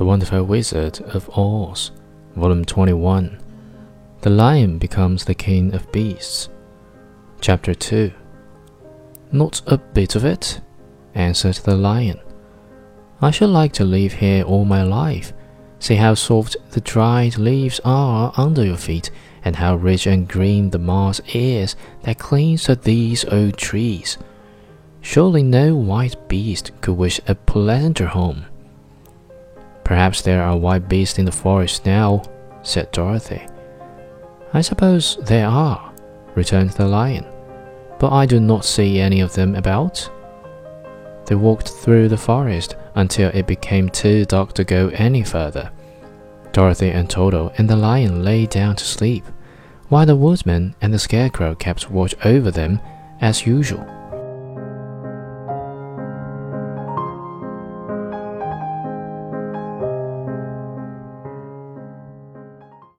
The Wonderful Wizard of Oz, Volume 21. The Lion Becomes the King of Beasts. Chapter 2. Not a bit of it, answered the Lion. I should like to live here all my life. See how soft the dried leaves are under your feet, and how rich and green the moss is that clings to these old trees. Surely no white beast could wish a pleasanter home. Perhaps there are wild beasts in the forest now, said Dorothy. I suppose there are, returned the lion, but I do not see any of them about. They walked through the forest until it became too dark to go any further. Dorothy and Toto and the lion lay down to sleep, while the woodsman and the scarecrow kept watch over them as usual.